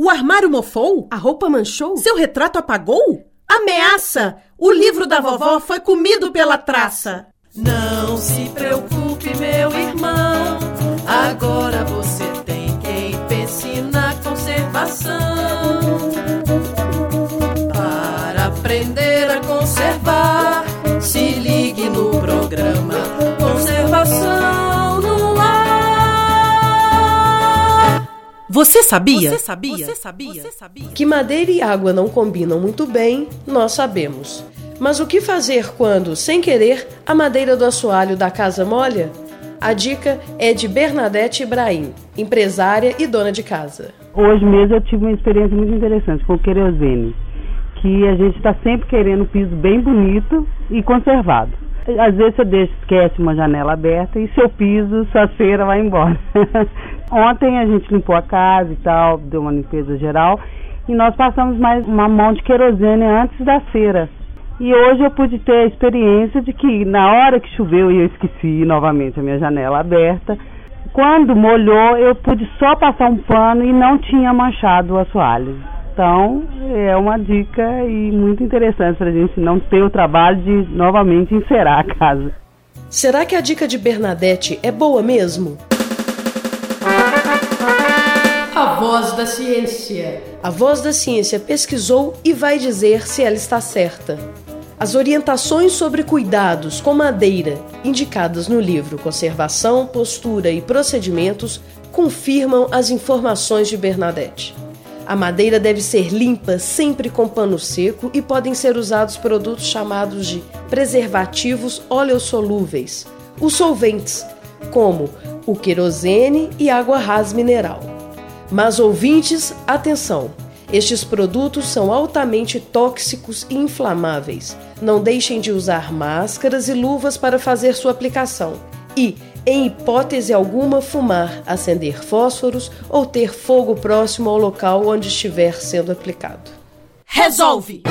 O armário mofou? A roupa manchou? Seu retrato apagou? Ameaça! O livro da vovó foi comido pela traça. Não se preocupe, meu irmão. Agora você tem quem pense na conservação. Para aprender a conservar, se ligue no programa Conservação Você sabia? Você sabia? Você sabia? Você sabia? Que madeira e água não combinam muito bem, nós sabemos. Mas o que fazer quando, sem querer, a madeira do assoalho da casa molha? A dica é de Bernadette Ibrahim, empresária e dona de casa. Hoje mesmo eu tive uma experiência muito interessante com o querosene, que a gente está sempre querendo um piso bem bonito e conservado. Às vezes você deixa, esquece uma janela aberta e seu piso, sua cera vai embora. Ontem a gente limpou a casa e tal, deu uma limpeza geral e nós passamos mais uma mão de querosene antes da cera e hoje eu pude ter a experiência de que na hora que choveu e eu esqueci novamente a minha janela aberta, quando molhou eu pude só passar um pano e não tinha manchado o assoalho. Então é uma dica e muito interessante para a gente não ter o trabalho de novamente encerar a casa. Será que a dica de Bernadette é boa mesmo? Voz da ciência. A voz da ciência pesquisou e vai dizer se ela está certa. As orientações sobre cuidados com madeira, indicadas no livro Conservação, Postura e Procedimentos, confirmam as informações de Bernadette. A madeira deve ser limpa sempre com pano seco e podem ser usados produtos chamados de preservativos oleossolúveis, os solventes, como o querosene e água ras mineral. Mas ouvintes, atenção! Estes produtos são altamente tóxicos e inflamáveis. Não deixem de usar máscaras e luvas para fazer sua aplicação. E, em hipótese alguma, fumar, acender fósforos ou ter fogo próximo ao local onde estiver sendo aplicado. Resolve!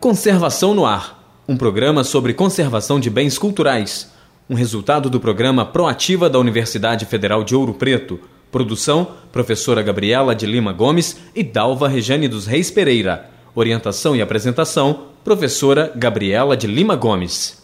Conservação no Ar um programa sobre conservação de bens culturais. Um resultado do programa Proativa da Universidade Federal de Ouro Preto Produção: Professora Gabriela de Lima Gomes e Dalva Rejane dos Reis Pereira. Orientação e apresentação: Professora Gabriela de Lima Gomes.